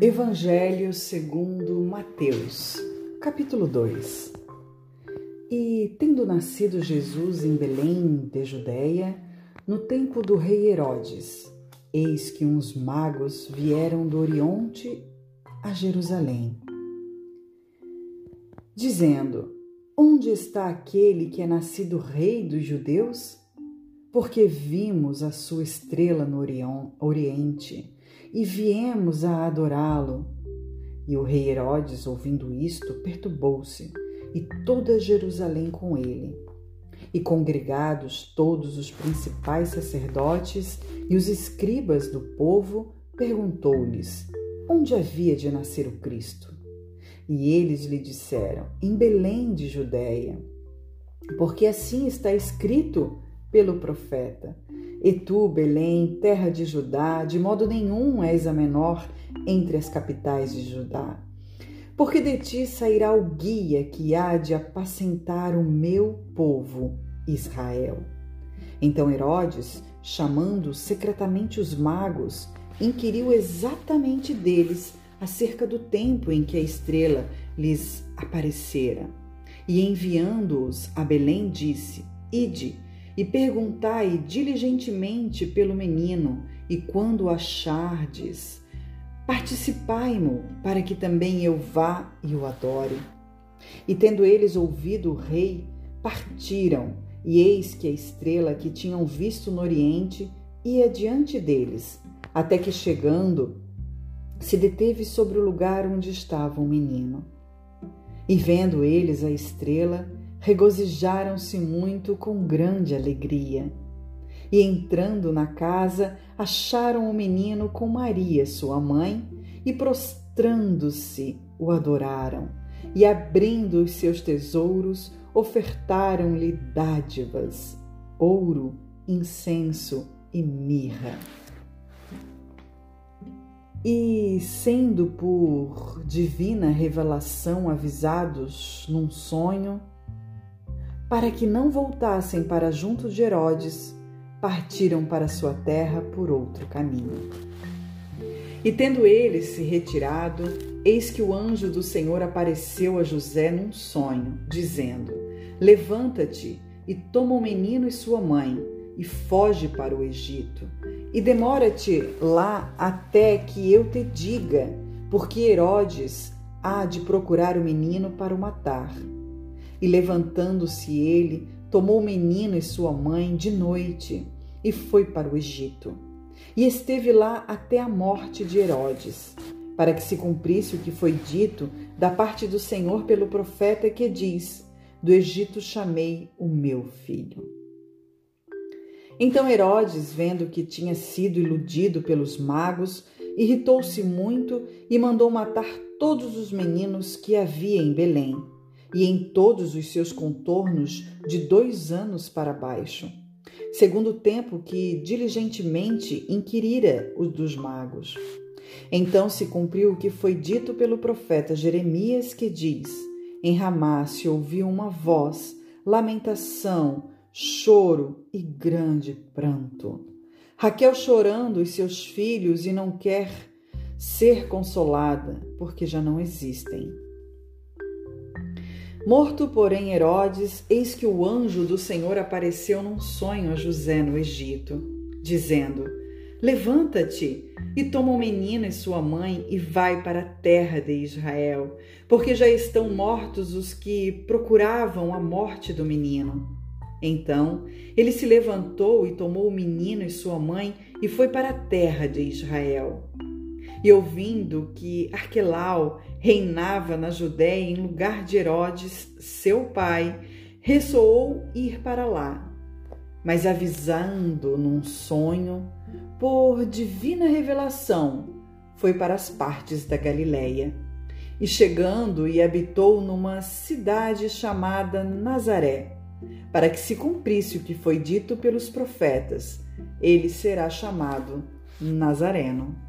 Evangelho segundo Mateus, capítulo 2 E tendo nascido Jesus em Belém de Judéia, no tempo do rei Herodes, eis que uns magos vieram do Oriente a Jerusalém, dizendo: Onde está aquele que é nascido rei dos judeus? Porque vimos a sua estrela no Oriente e viemos a adorá-lo. E o rei Herodes, ouvindo isto, perturbou-se, e toda Jerusalém com ele. E congregados todos os principais sacerdotes e os escribas do povo, perguntou-lhes: Onde havia de nascer o Cristo? E eles lhe disseram: Em Belém de Judéia, porque assim está escrito pelo profeta: e tu, Belém, terra de Judá, de modo nenhum és a menor entre as capitais de Judá. Porque de ti sairá o guia que há de apacentar o meu povo, Israel. Então Herodes, chamando secretamente os magos, inquiriu exatamente deles acerca do tempo em que a estrela lhes aparecera. E enviando-os a Belém, disse: Ide e perguntai diligentemente pelo menino, e quando o achardes, participai-mo, para que também eu vá e o adore. E tendo eles ouvido o rei, partiram, e eis que a estrela que tinham visto no oriente ia diante deles, até que chegando, se deteve sobre o lugar onde estava o menino. E vendo eles a estrela, regozijaram-se muito com grande alegria. E entrando na casa, acharam o menino com Maria, sua mãe, e prostrando-se, o adoraram. E abrindo os seus tesouros, ofertaram-lhe dádivas, ouro, incenso e mirra. E, sendo por divina revelação avisados num sonho, para que não voltassem para junto de Herodes, partiram para sua terra por outro caminho. E tendo eles se retirado, eis que o anjo do Senhor apareceu a José num sonho, dizendo: Levanta-te e toma o menino e sua mãe, e foge para o Egito. E demora-te lá até que eu te diga, porque Herodes há de procurar o menino para o matar. E levantando-se ele, tomou o menino e sua mãe de noite e foi para o Egito. E esteve lá até a morte de Herodes, para que se cumprisse o que foi dito da parte do Senhor pelo profeta que diz: Do Egito chamei o meu filho. Então Herodes, vendo que tinha sido iludido pelos magos, irritou-se muito e mandou matar todos os meninos que havia em Belém e em todos os seus contornos de dois anos para baixo, segundo o tempo que diligentemente inquirira os dos magos. Então se cumpriu o que foi dito pelo profeta Jeremias, que diz: Em Ramá se ouviu uma voz, lamentação, choro e grande pranto. Raquel chorando os seus filhos e não quer ser consolada, porque já não existem. Morto, porém, Herodes, eis que o anjo do Senhor apareceu num sonho a José no Egito, dizendo: Levanta-te e toma o menino e sua mãe e vai para a terra de Israel, porque já estão mortos os que procuravam a morte do menino. Então ele se levantou e tomou o menino e sua mãe e foi para a terra de Israel. E ouvindo que Arquelau reinava na Judéia em lugar de Herodes, seu pai, ressoou ir para lá. Mas avisando num sonho, por divina revelação, foi para as partes da Galiléia. E chegando e habitou numa cidade chamada Nazaré, para que se cumprisse o que foi dito pelos profetas, ele será chamado Nazareno.